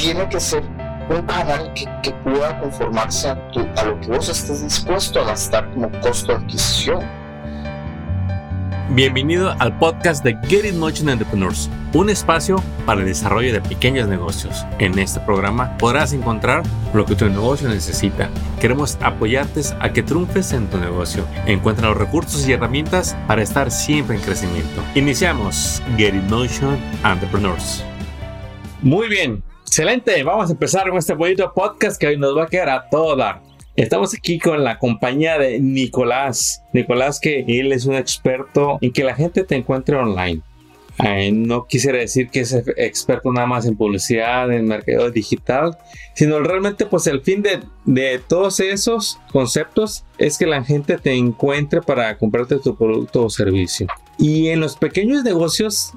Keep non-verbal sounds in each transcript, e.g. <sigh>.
tiene que ser un canal que, que pueda conformarse a, tu, a lo que vos estés dispuesto a gastar como costo de adquisición. Bienvenido al podcast de Get It Motion Entrepreneurs, un espacio para el desarrollo de pequeños negocios. En este programa podrás encontrar lo que tu negocio necesita. Queremos apoyarte a que triunfes en tu negocio. Encuentra los recursos y herramientas para estar siempre en crecimiento. Iniciamos Get It Motion Entrepreneurs. Muy bien, excelente. Vamos a empezar con este bonito podcast que hoy nos va a quedar a todo dar. Estamos aquí con la compañía de Nicolás. Nicolás que él es un experto en que la gente te encuentre online. Eh, no quisiera decir que es experto nada más en publicidad, en mercado digital, sino realmente pues el fin de, de, todos esos conceptos es que la gente te encuentre para comprarte tu producto o servicio. Y en los pequeños negocios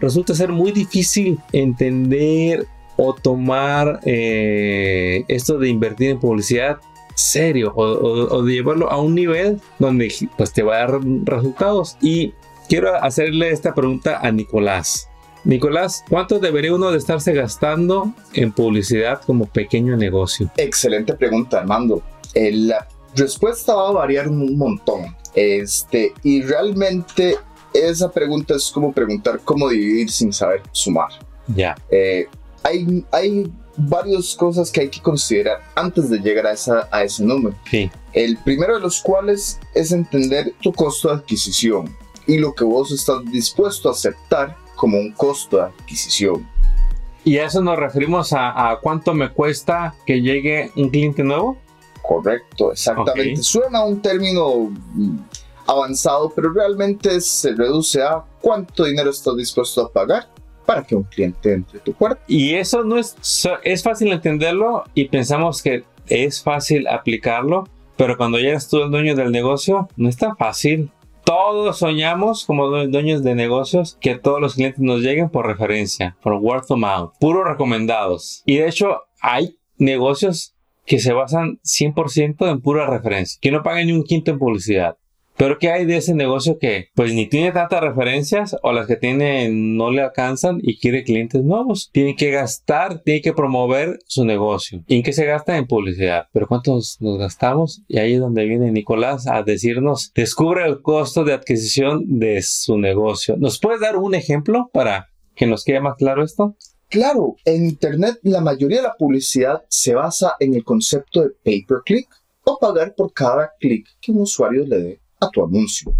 resulta ser muy difícil entender o tomar eh, esto de invertir en publicidad serio o, de llevarlo a un nivel donde pues te va a dar resultados. Y quiero hacerle esta pregunta a Nicolás. Nicolás, ¿cuánto debería uno de estarse gastando en publicidad como pequeño negocio? Excelente pregunta, Armando. Eh, la respuesta va a variar un montón. Este, y realmente esa pregunta es como preguntar cómo dividir sin saber sumar. Ya. Eh, hay, hay varias cosas que hay que considerar antes de llegar a, esa, a ese número. Sí. El primero de los cuales es entender tu costo de adquisición y lo que vos estás dispuesto a aceptar como un costo de adquisición. ¿Y a eso nos referimos a, cuánto me cuesta que llegue un cliente nuevo? Correcto, exactamente. Suena un término avanzado, pero realmente se reduce a cuánto dinero estás dispuesto a pagar para que un cliente entre tu puerta. Y eso no es, es fácil entenderlo y pensamos que es fácil aplicarlo, pero cuando ya eres tú el dueño del negocio, no es tan fácil. Todos soñamos como dueños de negocios que todos los clientes nos lleguen por referencia, por word of mouth, puros recomendados. Y de hecho hay negocios que se basan 100% en pura referencia, que no pagan ni un quinto en publicidad. Pero ¿qué hay de ese negocio que pues ni tiene tantas referencias o las que tiene no le alcanzan y quiere clientes nuevos? Tiene que gastar, tiene que promover su negocio. ¿Y en qué se gasta? En publicidad. Pero ¿cuántos nos gastamos? Y ahí es donde viene Nicolás a decirnos, descubre el costo de adquisición de su negocio. ¿Nos puedes dar un ejemplo para que nos quede más claro esto? Claro, en Internet la mayoría de la publicidad se basa en el concepto de pay per click o pagar por cada clic que un usuario le dé a tu anuncio.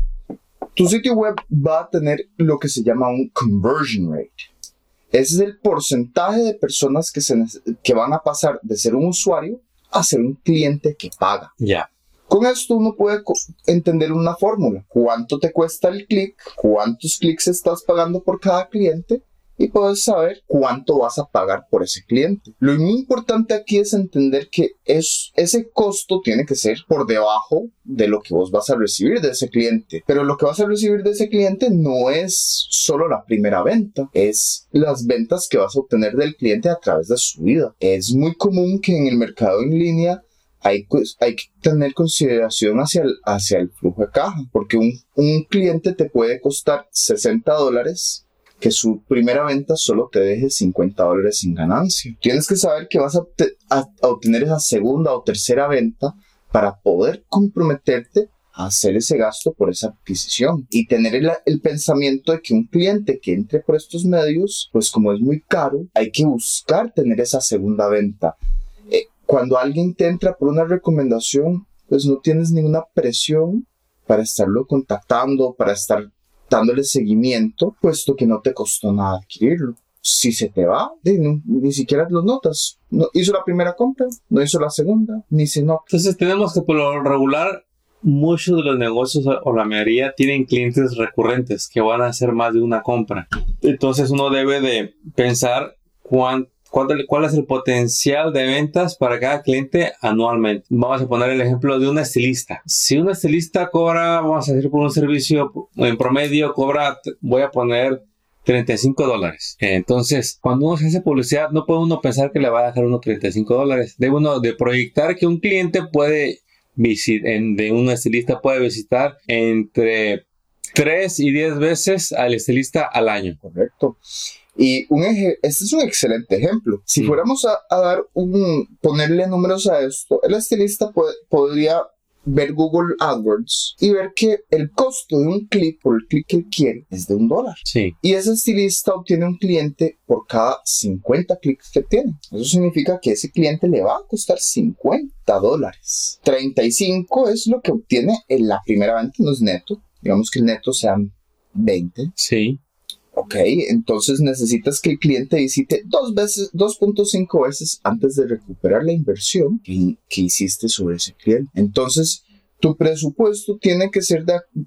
Tu sitio web va a tener lo que se llama un conversion rate. Ese es el porcentaje de personas que, se, que van a pasar de ser un usuario a ser un cliente que paga. Ya. Con esto uno puede entender una fórmula. ¿Cuánto te cuesta el clic? ¿Cuántos clics estás pagando por cada cliente? Y puedes saber cuánto vas a pagar por ese cliente. Lo muy importante aquí es entender que es, ese costo tiene que ser por debajo de lo que vos vas a recibir de ese cliente. Pero lo que vas a recibir de ese cliente no es solo la primera venta, es las ventas que vas a obtener del cliente a través de su vida. Es muy común que en el mercado en línea hay, hay, que tener consideración hacia el, hacia el flujo de caja, porque un, un cliente te puede costar 60 dólares que su primera venta solo te deje 50 dólares sin ganancia. Tienes que saber que vas a, obtener esa segunda o tercera venta para poder comprometerte a hacer ese gasto por esa adquisición y tener el, pensamiento de que un cliente que entre por estos medios, pues como es muy caro, hay que buscar tener esa segunda venta. Eh, cuando alguien te entra por una recomendación, pues no tienes ninguna presión para estarlo contactando, para estar dándole seguimiento, puesto que no te costó nada adquirirlo. Si se te va, ni siquiera lo notas. No, hizo la primera compra, no hizo la segunda, ni si no. Entonces tenemos que por lo regular muchos de los negocios o la mayoría tienen clientes recurrentes que van a hacer más de una compra. Entonces uno debe de pensar cuánto ¿Cuál, es el potencial de ventas para cada cliente anualmente? Vamos a poner el ejemplo de un estilista. Si un estilista cobra, vamos a decir por un servicio en promedio, cobra, voy a poner 35 dólares. Entonces, cuando uno hace publicidad, no puede uno pensar que le va a dejar uno 35 dólares. Debe uno de proyectar que un cliente puede visitar, de un estilista puede visitar entre 3 y 10 veces al estilista al año. Correcto. Y un eje, este es un excelente ejemplo. Si fuéramos a, a dar un, ponerle números a esto, el estilista puede- podría ver Google AdWords y ver que el costo de un clic por el clic que él quiere es de un dólar. Sí. Y ese estilista obtiene un cliente por cada 50 clics que tiene. Eso significa que ese cliente le va a costar 50 dólares. 35 es lo que obtiene en la primera venta, no es neto. Digamos que el neto sean 20. Sí. Ok, entonces necesitas que el cliente visite dos veces, 2.5 veces antes de recuperar la inversión que, hiciste sobre ese cliente. Entonces, tu presupuesto tiene que ser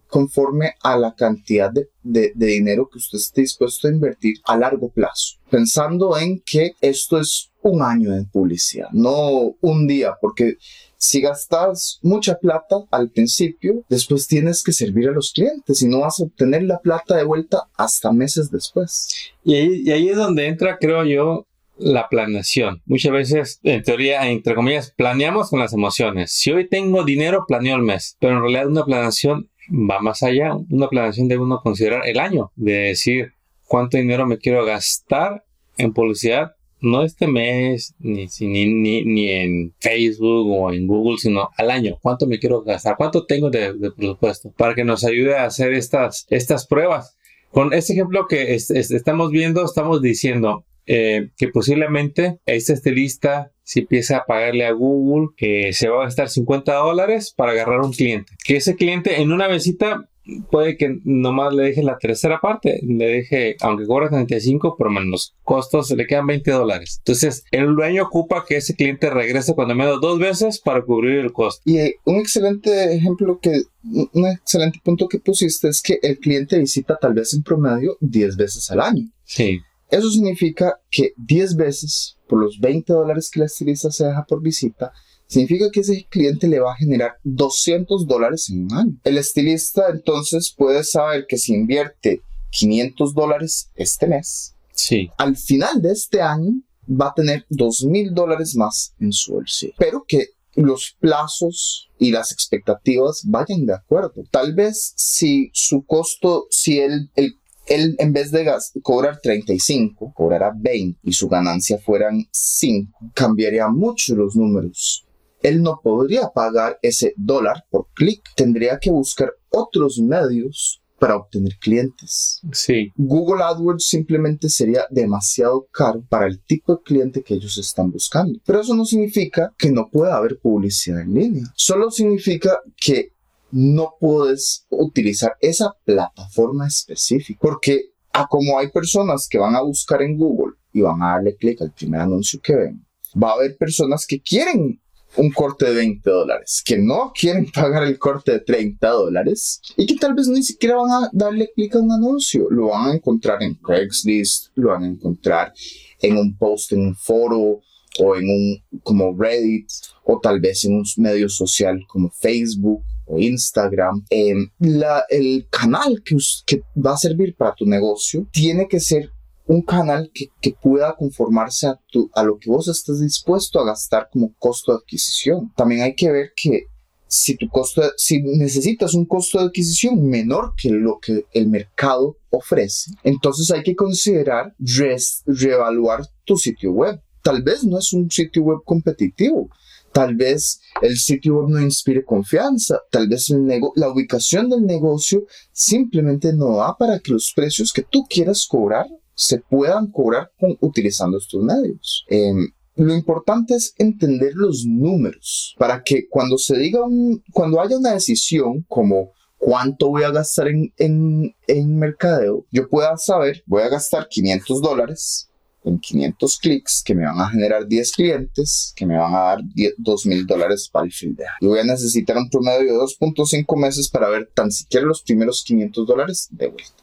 conforme a la cantidad de, dinero que usted esté dispuesto a invertir a largo plazo, pensando en que esto es un año de publicidad, no un día, porque si gastas mucha plata al principio, después tienes que servir a los clientes y no vas a obtener la plata de vuelta hasta meses después. Y ahí, es donde entra, creo yo, la planeación. Muchas veces, en teoría, entre comillas, planeamos con las emociones. Si hoy tengo dinero, planeo el mes. Pero en realidad una planeación va más allá. Una planeación debe uno considerar el año. De decir cuánto dinero me quiero gastar en publicidad. No este mes, ni, ni, ni, ni en Facebook o en Google, sino al año. ¿Cuánto me quiero gastar? ¿Cuánto tengo de, de presupuesto? Para que nos ayude a hacer estas, estas pruebas. Con este ejemplo que es- es- estamos viendo, estamos diciendo eh, que posiblemente este estilista, si empieza a pagarle a Google, eh, se va a gastar 50 dólares para agarrar un cliente. Que ese cliente en una visita puede que nomás le deje la tercera parte, le deje, aunque cobra 35, pero menos costos le quedan 20 dólares. Entonces, el dueño ocupa que ese cliente regrese cuando menos dos veces para cubrir el costo. Y eh, un excelente ejemplo que, un excelente punto que pusiste es que el cliente visita tal vez en promedio 10 veces al año. Sí, Eso significa que 10 veces por los 20 dólares que la estilista se deja por visita, significa que ese cliente le va a generar 200 dólares en un año. El estilista entonces puede saber que si invierte 500 dólares este mes, sí, al final de este año va a tener 2 mil dólares más en su bolsillo. Pero que los plazos y las expectativas vayan de acuerdo. Tal vez si su costo, si él, él, él en vez de gas- cobrar 35, cobrará 20 y su ganancia fueran 5, cambiaría mucho los números. Él no podría pagar ese dólar por clic, tendría que buscar otros medios para obtener clientes. sí. Google AdWords simplemente sería demasiado caro para el tipo de cliente que ellos están buscando. Pero eso no significa que no pueda haber publicidad en línea. Solo significa que no puedes utilizar esa plataforma específica. Porque a como hay personas que van a buscar en Google y van a darle clic al primer anuncio que ven, va a haber personas que quieren un corte de 20 dólares, que no quieren pagar el corte de 30 dólares y que tal vez ni siquiera van a darle clic a un anuncio. Lo van a encontrar en Craigslist, lo van a encontrar en un post en un foro o en un como Reddit o tal vez en un medio social como Facebook o Instagram. Em, la- el canal que, que va a servir para tu negocio tiene que ser un canal que, que pueda conformarse a, tu, a lo que vos estés dispuesto a gastar como costo de adquisición. También hay que ver que si tu costo, si necesitas un costo de adquisición menor que lo que el mercado ofrece, entonces hay que considerar res- reevaluar tu sitio web. Tal vez no es un sitio web competitivo. Tal vez el sitio web no inspire confianza. Tal vez el la ubicación del negocio simplemente no da para que los precios que tú quieras cobrar se puedan cobrar con, utilizando estos medios. Em, lo importante es entender los números para que cuando se diga un, cuando haya una decisión como cuánto voy a gastar en, en, en mercadeo, yo pueda saber, voy a gastar 500 dólares en 500 clics que me van a generar 10 clientes que me van a dar 10 2 mil dólares para el fin de año. Y voy a necesitar un promedio de 2.5 meses para ver tan siquiera los primeros 500 dólares de vuelta.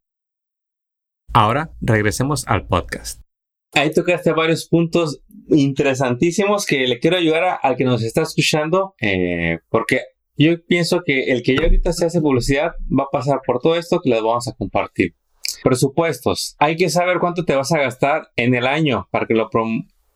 Ahora regresemos al podcast. Ahí tocaste varios puntos interesantísimos que le quiero ayudar al que nos está escuchando, eh, porque yo pienso que el que ya ahorita se hace publicidad va a pasar por todo esto que les vamos a compartir. Presupuestos. Hay que saber cuánto te vas a gastar en el año para que lo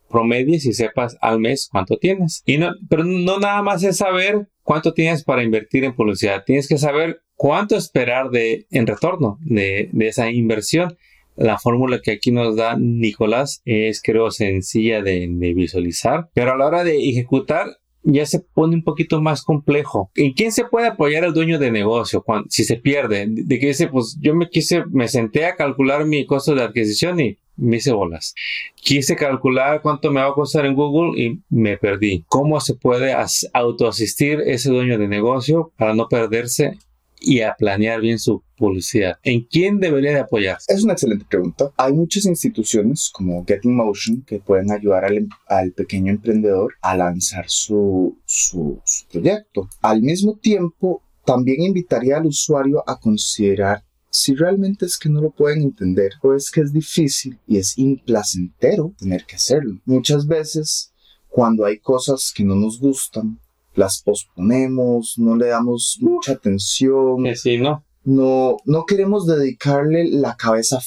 promedies y sepas al mes cuánto tienes. Y no, pero no nada más es saber cuánto tienes para invertir en publicidad. Tienes que saber cuánto esperar de, en retorno de, esa inversión. La fórmula que aquí nos da Nicolás es creo sencilla de, visualizar, pero a la hora de ejecutar ya se pone un poquito más complejo. ¿En quién se puede apoyar el dueño de negocio cuando, si se pierde? De que dice, pues yo me quise, me senté a calcular mi costo de adquisición y me hice bolas. Quise calcular cuánto me va a costar en Google y me perdí. ¿Cómo se puede autoasistir ese dueño de negocio para no perderse y a planear bien su publicidad? ¿En quién debería de apoyarse? Es una excelente pregunta. Hay muchas instituciones como Getting Motion que pueden ayudar al, al pequeño emprendedor a lanzar su, su proyecto. Al mismo tiempo, también invitaría al usuario a considerar si realmente es que no lo pueden entender o es que es difícil y es implacentero tener que hacerlo. Muchas veces, cuando hay cosas que no nos gustan, las posponemos, no le damos mucha atención. sí, ¿no? no, no queremos dedicarle la cabeza.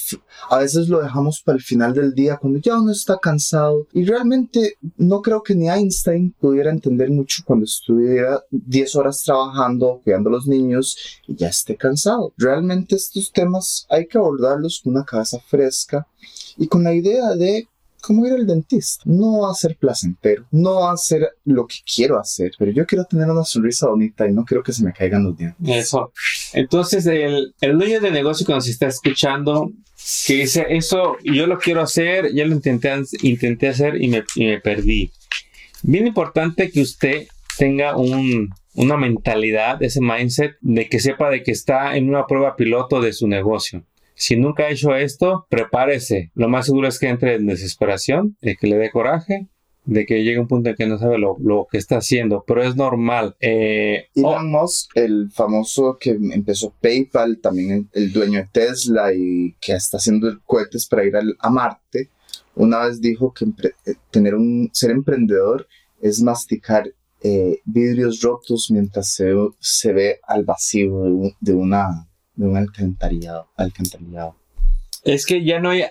A veces lo dejamos para el final del día cuando ya uno está cansado. Y realmente no creo que ni Einstein pudiera entender mucho cuando estuviera 10 horas trabajando, cuidando a los niños y ya esté cansado. Realmente estos temas hay que abordarlos con una cabeza fresca y con la idea de como ir al dentista. No va a ser placentero, no va a ser lo que quiero hacer, pero yo quiero tener una sonrisa bonita y no quiero que se me caigan los dientes. Eso. Entonces, el, el dueño de negocio cuando se está escuchando, que dice, eso yo lo quiero hacer, ya lo intenté, intenté hacer y me, y me perdí. Bien importante que usted tenga un, una mentalidad, ese mindset de que sepa de que está en una prueba piloto de su negocio. Si nunca ha hecho esto, prepárese. Lo más seguro es que entre en desesperación, de que le dé coraje, de que llegue un punto en que no sabe lo, que está haciendo, pero es normal. Eh, Elon Musk, el famoso que empezó PayPal, también el, dueño de Tesla y que está haciendo cohetes para ir a Marte, una vez dijo que eh, tener un, ser emprendedor es masticar eh, vidrios rotos mientras se ve al vacío de una de un alcantarillado, alcantarillado. Es que ya no hay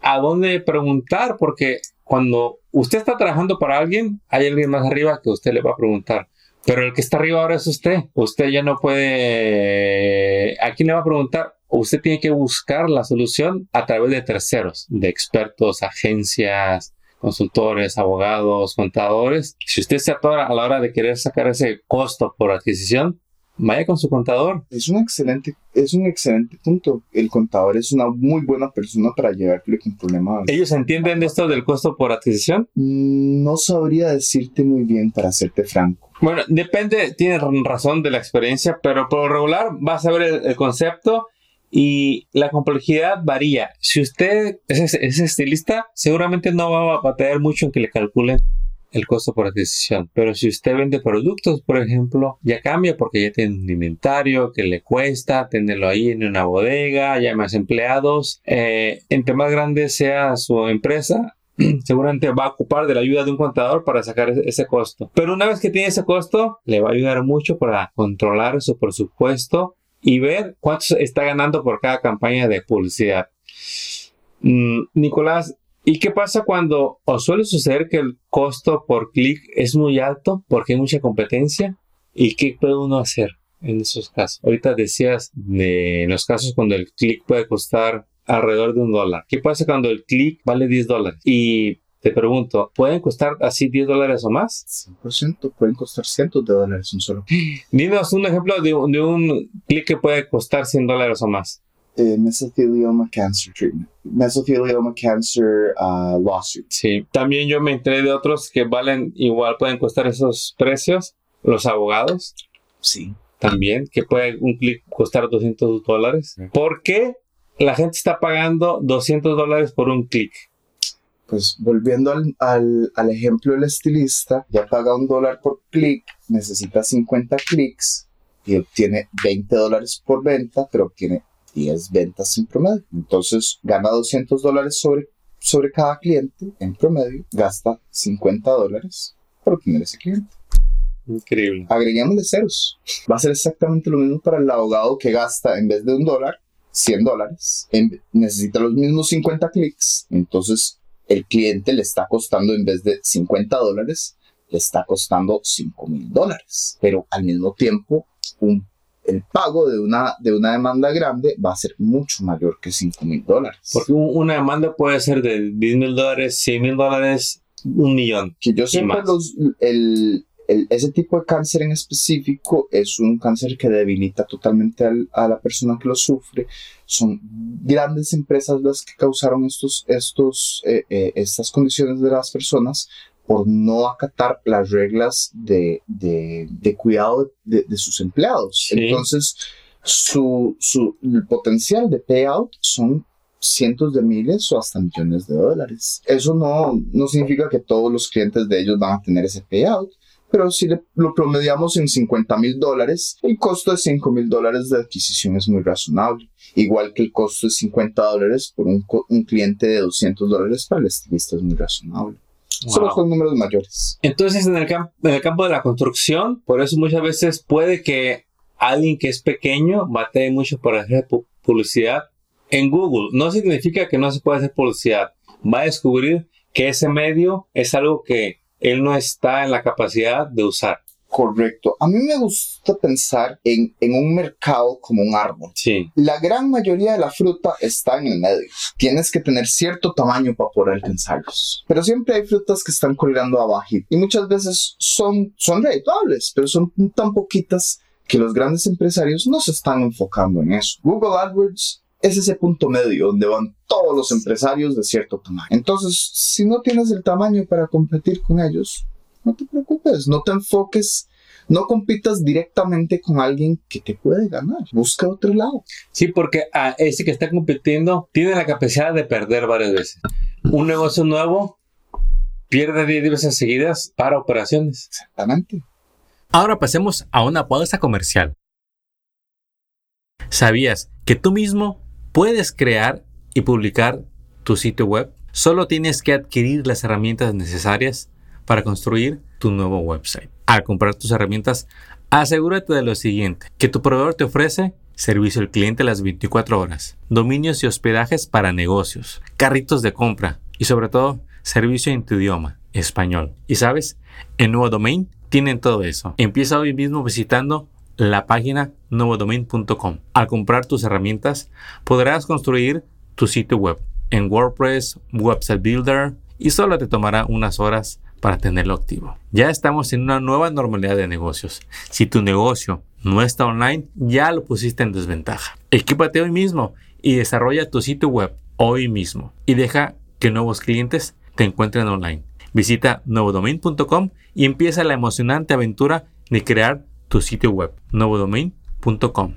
a dónde preguntar porque cuando usted está trabajando para alguien, hay alguien más arriba que usted le va a preguntar. Pero el que está arriba ahora es usted. Usted ya no puede... ¿A quién le va a preguntar? Usted tiene que buscar la solución a través de terceros, de expertos, agencias, consultores, abogados, contadores. Si usted se atora a la hora de querer sacar ese costo por adquisición, vaya con su contador. Es un excelente, es un excelente punto. El contador es una muy buena persona para llevarle con problemas. ¿Ellos entienden de esto del costo por adquisición? Mm, no sabría decirte muy bien para serte franco. Bueno, depende, tiene razón de la experiencia, pero por lo regular vas a ver el, concepto y la complejidad varía. Si usted es, es, estilista, seguramente no va a batallar mucho en que le calculen el costo por adquisición. Pero si usted vende productos, por ejemplo, ya cambia porque ya tiene un inventario que le cuesta tenerlo ahí en una bodega, ya más empleados. Eh, entre más grande sea su empresa, <clears throat> seguramente va a ocupar de la ayuda de un contador para sacar ese, costo. Pero una vez que tiene ese costo, le va a ayudar mucho para controlar su presupuesto y ver cuánto está ganando por cada campaña de publicidad. Mm, Nicolás, ¿Y qué pasa cuando o suele suceder que el costo por clic es muy alto porque hay mucha competencia? ¿Y qué puede uno hacer en esos casos? Ahorita decías de los casos cuando el clic puede costar alrededor de un dólar. ¿Qué pasa cuando el clic vale 10 dólares? Y te pregunto, ¿pueden costar así 10 dólares o más? 100%, pueden costar cientos de dólares un solo. <gasps> Dinos un ejemplo de, de un clic que puede costar 100 dólares o más eh, mesothelioma cancer treatment, mesothelioma cancer uh, lawsuit. Sí, también yo me enteré de otros que valen igual, pueden costar esos precios, los abogados. Sí. También, que puede un clic costar 200 dólares. ¿Por qué la gente está pagando 200 dólares por un clic? pues volviendo al, al, al ejemplo del estilista, ya paga un dólar por clic, necesita 50 clics y obtiene 20 dólares por venta, pero obtiene 10 ventas en promedio. Entonces gana 200 dólares sobre, sobre cada cliente en promedio, gasta 50 dólares por obtener ese cliente. Increíble. Agreguémosle ceros. Va a ser exactamente lo mismo para el abogado que gasta en vez de un dólar, 100 dólares. En- necesita los mismos 50 clics. Entonces el cliente le está costando en vez de 50 dólares, le está costando 5 mil dólares. Pero al mismo tiempo, un- el pago de una, de una demanda grande va a ser mucho mayor que 5 mil dólares. Porque un- una demanda puede ser de 10 mil dólares, 100 mil dólares, un millón. que yo siempre los, el, el- ese tipo de cáncer en específico es un cáncer que debilita totalmente al- a la persona que lo sufre. Son grandes empresas las que causaron estos, estos, eh, eh, estas condiciones de las personas por no acatar las reglas de, de, de cuidado de, de sus empleados. Sí. Entonces, su, su el potencial de payout son cientos de miles o hasta millones de dólares. Eso no, no significa que todos los clientes de ellos van a tener ese payout, pero si le- lo promediamos en 50 mil dólares, el costo de 5 mil dólares de adquisición es muy razonable. Igual que el costo de 50 dólares por un, un cliente de 200 dólares para el estilista es muy razonable. Solo Wow. son números mayores. Entonces, en el, en el campo de la construcción, por eso muchas veces puede que alguien que es pequeño batee mucho por hacer pu- publicidad en Google. No significa que no se pueda hacer publicidad. Va a descubrir que ese medio es algo que él no está en la capacidad de usar. Correcto. A mí me gusta pensar en, en un mercado como un árbol. Sí, La gran mayoría de la fruta está en el medio. Tienes que tener cierto tamaño para poder alcanzarlos. Pero siempre hay frutas que están colgando abajo y muchas veces son, son redituables, pero son tan poquitas que los grandes empresarios no se están enfocando en eso. Google AdWords es ese punto medio donde van todos los empresarios de cierto tamaño. Entonces, si no tienes el tamaño para competir con ellos, no te preocupes, no te enfoques, no compitas directamente con alguien que te puede ganar. Busca otro lado. sí, porque a ese que está compitiendo tiene la capacidad de perder varias veces. Un negocio nuevo pierde 10 veces seguidas para operaciones. Exactamente. Ahora pasemos a una pausa comercial. ¿Sabías que tú mismo puedes crear y publicar tu sitio web? Solo tienes que adquirir las herramientas necesarias para construir tu nuevo website. Al comprar tus herramientas, asegúrate de lo siguiente, que tu proveedor te ofrece servicio al cliente las 24 horas, dominios y hospedajes para negocios, carritos de compra y sobre todo servicio en tu idioma, español. Y sabes, en Nuevo Domain tienen todo eso. Empieza hoy mismo visitando la página nuevodomain.com. Al comprar tus herramientas, podrás construir tu sitio web en WordPress, Website Builder y solo te tomará unas horas para tenerlo activo. Ya estamos en una nueva normalidad de negocios. Si tu negocio no está online, ya lo pusiste en desventaja. Equípate hoy mismo y desarrolla tu sitio web hoy mismo y deja que nuevos clientes te encuentren online. Visita nuevodomain.com y empieza la emocionante aventura de crear tu sitio web, nuevodomain.com.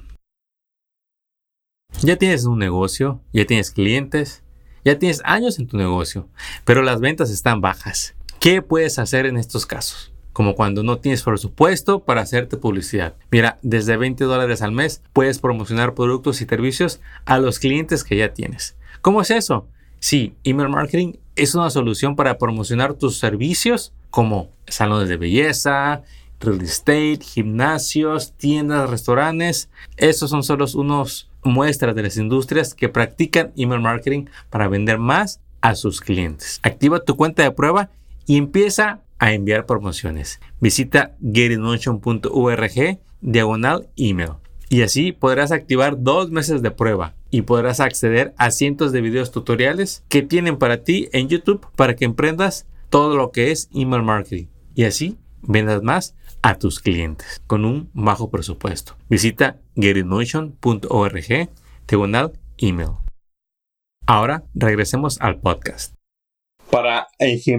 Ya tienes un negocio, ya tienes clientes, ya tienes años en tu negocio, pero las ventas están bajas. ¿Qué puedes hacer en estos casos? Como cuando no tienes presupuesto para hacerte publicidad. Mira, desde 20 dólares al mes puedes promocionar productos y servicios a los clientes que ya tienes. ¿Cómo es eso? Sí, email marketing es una solución para promocionar tus servicios como salones de belleza, real estate, gimnasios, tiendas, restaurantes. Esos son solo unos muestras de las industrias que practican email marketing para vender más a sus clientes. Activa tu cuenta de prueba y empieza a enviar promociones. Visita getinmotion.org diagonal email y así podrás activar dos meses de prueba y podrás acceder a cientos de videos tutoriales que tienen para ti en YouTube para que emprendas todo lo que es email marketing y así vendas más a tus clientes con un bajo presupuesto. Visita getinmotion.org diagonal email. Ahora regresemos al podcast. Para,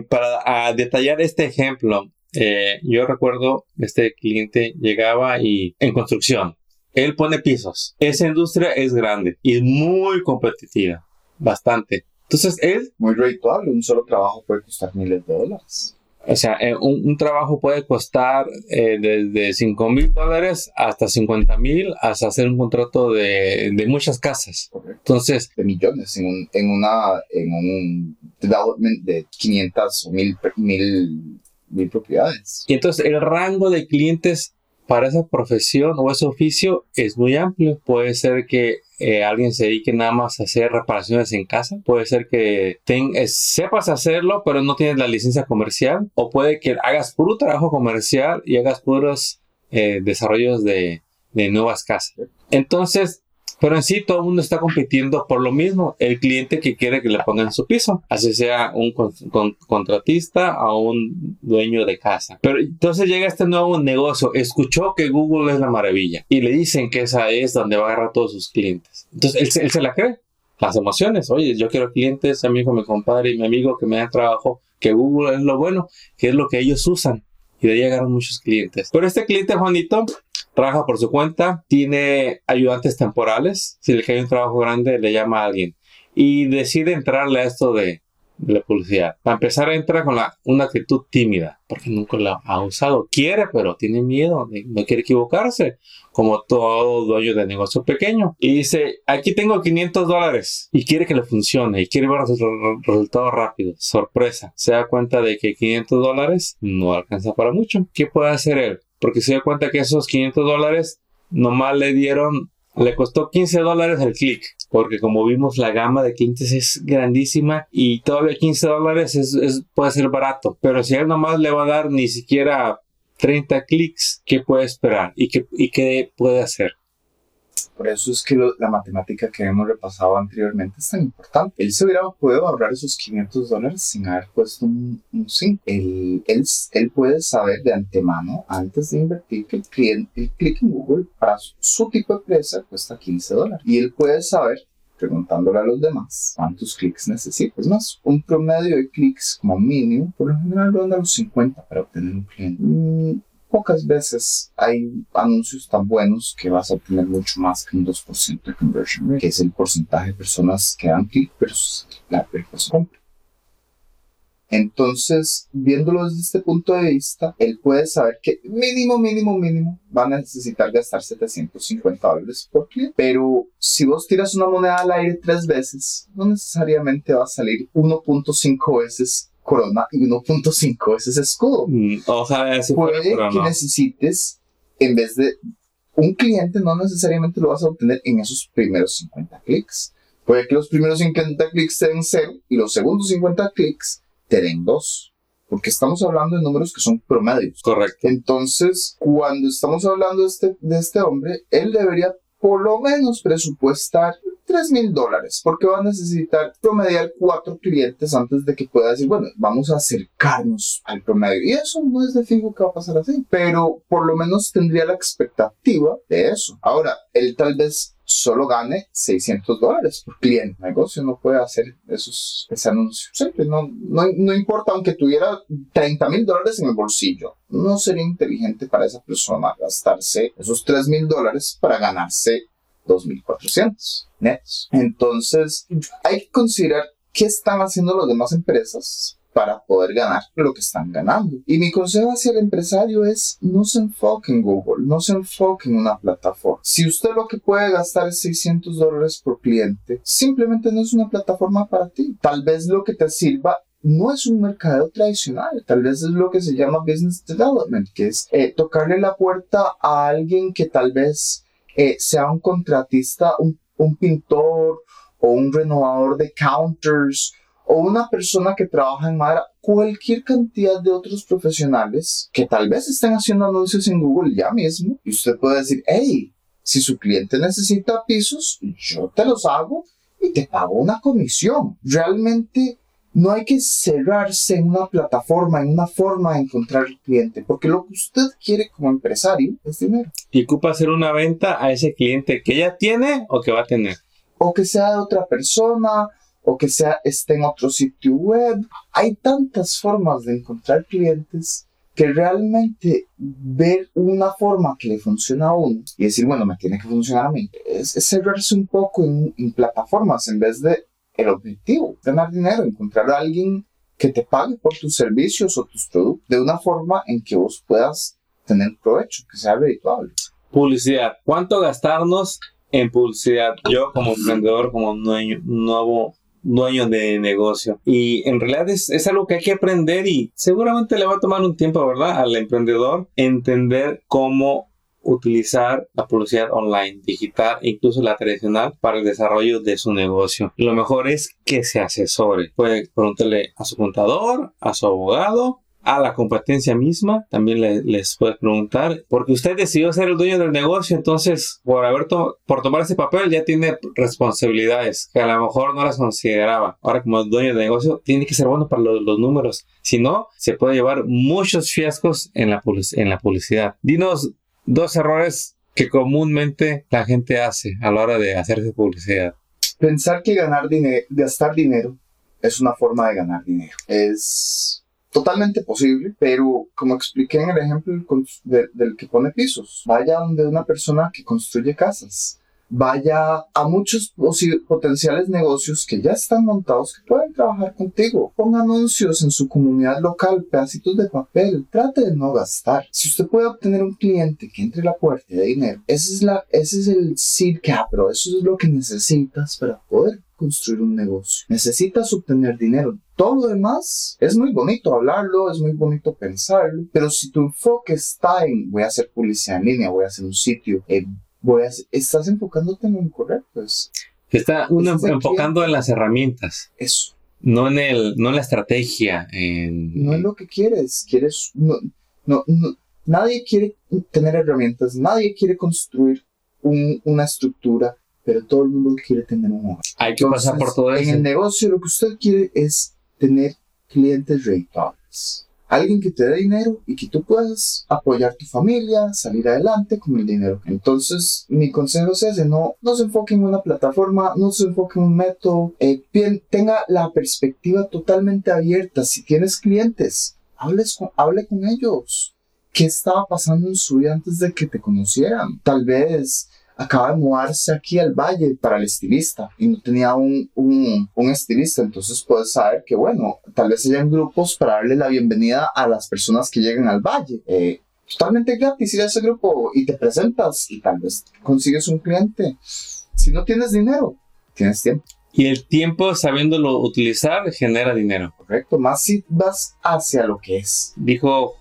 para detallar este ejemplo, eh, yo recuerdo este cliente llegaba y en construcción, él pone pisos. Esa industria es grande y es muy competitiva, bastante. Entonces, él... Muy redituable, un solo trabajo puede costar miles de dólares. O sea, eh, un, un, trabajo puede costar eh, desde 5 mil dólares hasta 50 mil, hasta hacer un contrato de, de muchas casas. Correcto. Entonces, De millones en un, en una, en un development de 500 o 1000, mil, mil propiedades. y entonces el rango de clientes para esa profesión o ese oficio es muy amplio. Puede ser que eh, alguien se dedique nada más a hacer reparaciones en casa. Puede ser que ten- eh, sepas hacerlo, pero no tienes la licencia comercial. O puede que hagas puro trabajo comercial y hagas puros eh, desarrollos de, de nuevas casas. Entonces, pero en sí todo el mundo está compitiendo por lo mismo. El cliente que quiere que le pongan su piso, así sea un con- con- contratista o un dueño de casa. Pero entonces llega este nuevo negocio. Escuchó que Google es la maravilla y le dicen que esa es donde va a agarrar todos sus clientes. Entonces él, él se la cree. Las emociones. Oye, yo quiero clientes, amigo, mi compadre y mi amigo que me dan trabajo. Que Google es lo bueno, que es lo que ellos usan. Y de ahí agarran muchos clientes. Pero este cliente, Juanito, trabaja por su cuenta, tiene ayudantes temporales, si le cae un trabajo grande le llama a alguien y decide entrarle a esto de, la publicidad. Para empezar entra con la, una actitud tímida, porque nunca la ha usado. Quiere, pero tiene miedo, no quiere equivocarse, como todo dueño de negocio pequeño. Y dice, aquí tengo 500 dólares y quiere que le funcione y quiere ver los re- resultados rápidos. Sorpresa, se da cuenta de que 500 dólares no alcanza para mucho. ¿Qué puede hacer él? Porque se da cuenta que esos 500 dólares nomás le dieron, le costó 15 dólares el clic. Porque como vimos, la gama de clientes es grandísima y todavía 15 dólares es, puede ser barato. Pero si él nomás le va a dar ni siquiera 30 clics, ¿qué puede esperar? ¿Y qué, y qué puede hacer? Por eso es que lo- la matemática que hemos repasado anteriormente es tan importante. Él se hubiera podido ahorrar esos 500 dólares sin haber puesto un 5. Él, él, él puede saber de antemano, antes de invertir, que el, cliente, el clic en Google para su, su tipo de empresa cuesta 15 dólares. Y él puede saber, preguntándole a los demás, cuántos clics necesita. Es más, un promedio de clics como mínimo, por lo general ronda los 50 para obtener un cliente. Pocas veces hay anuncios tan buenos que vas a obtener mucho más que un 2% de conversion rate, que es el porcentaje de personas que dan clic versus la persona compra. Entonces, viéndolo desde este punto de vista, él puede saber que mínimo, mínimo, mínimo va a necesitar gastar 750 dólares por cliente. Pero si vos tiras una moneda al aire tres veces, no necesariamente va a salir 1.5 veces corona y 1.5 veces escudo Mm, Ojalá fuera, puede que no. necesites, en vez de un cliente, no necesariamente lo vas a obtener en esos primeros 50 clics. Puede que los primeros 50 clics te den 0 y los segundos 50 clics te den 2. Porque estamos hablando de números que son promedios. Correcto. Entonces, cuando estamos hablando de este, de este hombre, él debería por lo menos presupuestar 3 mil dólares, porque va a necesitar promediar cuatro clientes antes de que pueda decir, bueno, vamos a acercarnos al promedio. Y eso no es de fijo que va a pasar así, pero por lo menos tendría la expectativa de eso. Ahora, él tal vez solo gane 600 dólares por cliente. El negocio no puede hacer esos, ese anuncio. Siempre, no, no, no importa, aunque tuviera 30 mil dólares en el bolsillo, no sería inteligente para esa persona gastarse esos 3 mil dólares para ganarse 2.400 netos. Entonces, hay que considerar qué están haciendo las demás empresas para poder ganar lo que están ganando. Y mi consejo hacia el empresario es no se enfoque en Google, no se enfoque en una plataforma. Si usted lo que puede gastar es 600 dólares por cliente, simplemente no es una plataforma para ti. Tal vez lo que te sirva no es un mercadeo tradicional, tal vez es lo que se llama business development, que es eh, tocarle la puerta a alguien que tal vez eh, sea un contratista, un, pintor o un renovador de counters o una persona que trabaja en madera, cualquier cantidad de otros profesionales que tal vez estén haciendo anuncios en Google ya mismo y usted puede decir, hey, si su cliente necesita pisos, yo te los hago y te pago una comisión. Realmente no hay que cerrarse en una plataforma, en una forma de encontrar el cliente, porque lo que usted quiere como empresario es dinero. Y ocupa hacer una venta a ese cliente que ya tiene o que va a tener. O que sea de otra persona, o que sea esté en otro sitio web. Hay tantas formas de encontrar clientes que realmente ver una forma que le funciona a uno y decir, bueno, me tiene que funcionar a mí, es, es cerrarse un poco en, en plataformas en vez de el objetivo, ganar dinero, encontrar a alguien que te pague por tus servicios o tus productos de una forma en que vos puedas tener provecho, que sea redituable. Publicidad. ¿Cuánto gastarnos en publicidad? Yo como emprendedor, como dueño, nuevo dueño de negocio. Y en realidad es, es, algo que hay que aprender y seguramente le va a tomar un tiempo, ¿verdad? Al emprendedor entender cómo utilizar la publicidad online, digital e incluso la tradicional para el desarrollo de su negocio. Lo mejor es que se asesore. Puede preguntarle a su contador, a su abogado a la competencia misma, también les puede preguntar, porque usted decidió ser el dueño del negocio, entonces por haber por tomar ese papel ya tiene responsabilidades que a lo mejor no las consideraba. Ahora como dueño del negocio tiene que ser bueno para los, los números, si no se puede llevar muchos fiascos en la, en la publicidad. Dinos dos errores que comúnmente la gente hace a la hora de hacerse publicidad. Pensar que ganar dinero, gastar dinero es una forma de ganar dinero. Es totalmente posible, pero como expliqué en el ejemplo del que pone pisos, vaya donde una persona que construye casas vaya a muchos potenciales negocios que ya están montados que pueden trabajar contigo. Ponga anuncios en su comunidad local, pedacitos de papel. Trate de no gastar. Si usted puede obtener un cliente que entre la puerta de dinero, ese es, la, ese es el seed capital. Eso es lo que necesitas para poder construir un negocio. Necesitas obtener dinero. Todo lo demás es muy bonito hablarlo, es muy bonito pensarlo, pero si tu enfoque está en voy a hacer publicidad en línea, voy a hacer un sitio, eh, estás enfocándote en lo incorrecto. está uno enfocando en las herramientas. Eso. No en, el, no en la estrategia. No es lo que quieres. Quieres. No, no, nadie quiere tener herramientas. Nadie quiere construir una estructura. Pero todo el mundo quiere tener un hogar. Hay que pasar por todo eso. En el negocio, lo que usted quiere es tener clientes rentables alguien que te dé dinero y que tú puedas apoyar tu familia, salir adelante con el dinero. Entonces, mi consejo es ese, no, no se enfoque en una plataforma, no se enfoque en un método, eh, tenga la perspectiva totalmente abierta. Si tienes clientes, hables con, hable con ellos. ¿Qué estaba pasando en su vida antes de que te conocieran? Tal vez acaba de mudarse aquí al valle para el estilista y no tenía un, un, un, estilista, entonces puedes saber que, bueno, tal vez hayan grupos para darle la bienvenida a las personas que lleguen al valle. Eh, totalmente gratis ir a ese grupo y te presentas y tal vez consigues un cliente. Si no tienes dinero, tienes tiempo. Y el tiempo sabiéndolo utilizar genera dinero. Correcto, más si vas hacia lo que es. Dijo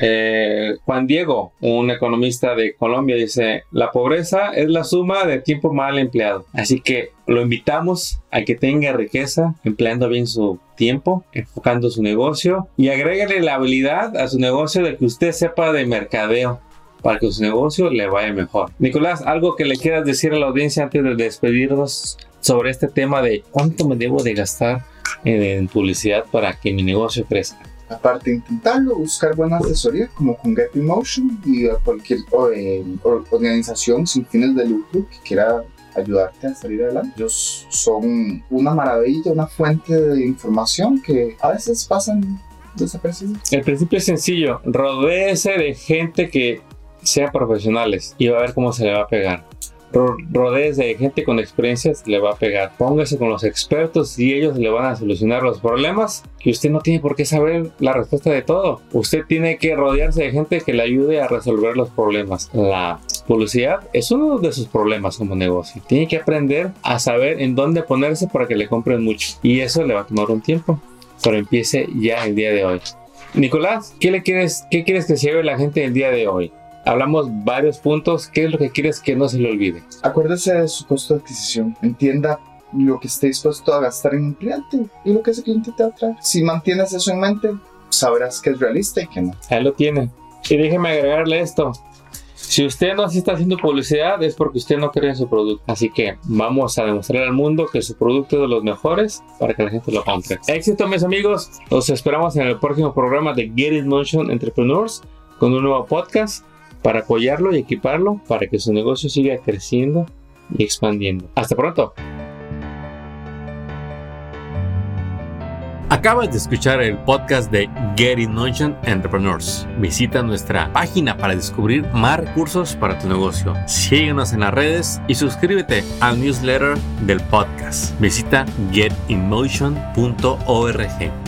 eh, Juan Diego, un economista de Colombia, dice, la pobreza es la suma de tiempo mal empleado. Así que lo invitamos a que tenga riqueza empleando bien su tiempo, enfocando su negocio y agréguele la habilidad a su negocio de que usted sepa de mercadeo para que su negocio le vaya mejor. Nicolás, algo que le quieras decir a la audiencia antes de despedirnos sobre este tema de cuánto me debo de gastar en publicidad para que mi negocio crezca. Aparte intentarlo, buscar buena asesoría como con Get Emotion y cualquier eh, organización sin fines de lucro que quiera ayudarte a salir adelante. Ellos son una maravilla, una fuente de información que a veces pasan desapercibidos. El principio es sencillo, rodéese de gente que sea profesionales y va a ver cómo se le va a pegar rodees de gente con experiencias, le va a pegar. Póngase con los expertos y ellos le van a solucionar los problemas que usted no tiene por qué saber la respuesta de todo. Usted tiene que rodearse de gente que le ayude a resolver los problemas. La publicidad es uno de sus problemas como negocio. Tiene que aprender a saber en dónde ponerse para que le compren mucho. Y eso le va a tomar un tiempo. Pero empiece ya el día de hoy. Nicolás, ¿qué le quieres, qué quieres que se lleve la gente el día de hoy? Hablamos varios puntos. ¿Qué es lo que quieres que no se le olvide? Acuérdese de su costo de adquisición. Entienda lo que esté dispuesto a gastar en un cliente y lo que ese cliente te va a traer. Si mantienes eso en mente, sabrás que es realista y que no. Ahí lo tiene. Y déjeme agregarle esto. Si usted no se está haciendo publicidad es porque usted no cree en su producto. Así que vamos a demostrar al mundo que su producto es de los mejores para que la gente lo compre. Éxito mis amigos. Los esperamos en el próximo programa de Get It Motion Entrepreneurs con un nuevo podcast para apoyarlo y equiparlo para que su negocio siga creciendo y expandiendo. Hasta pronto. Acabas de escuchar el podcast de Get in Entrepreneurs. Visita nuestra página para descubrir más recursos para tu negocio. Síguenos en las redes y suscríbete al newsletter del podcast. Visita getinmotion.org.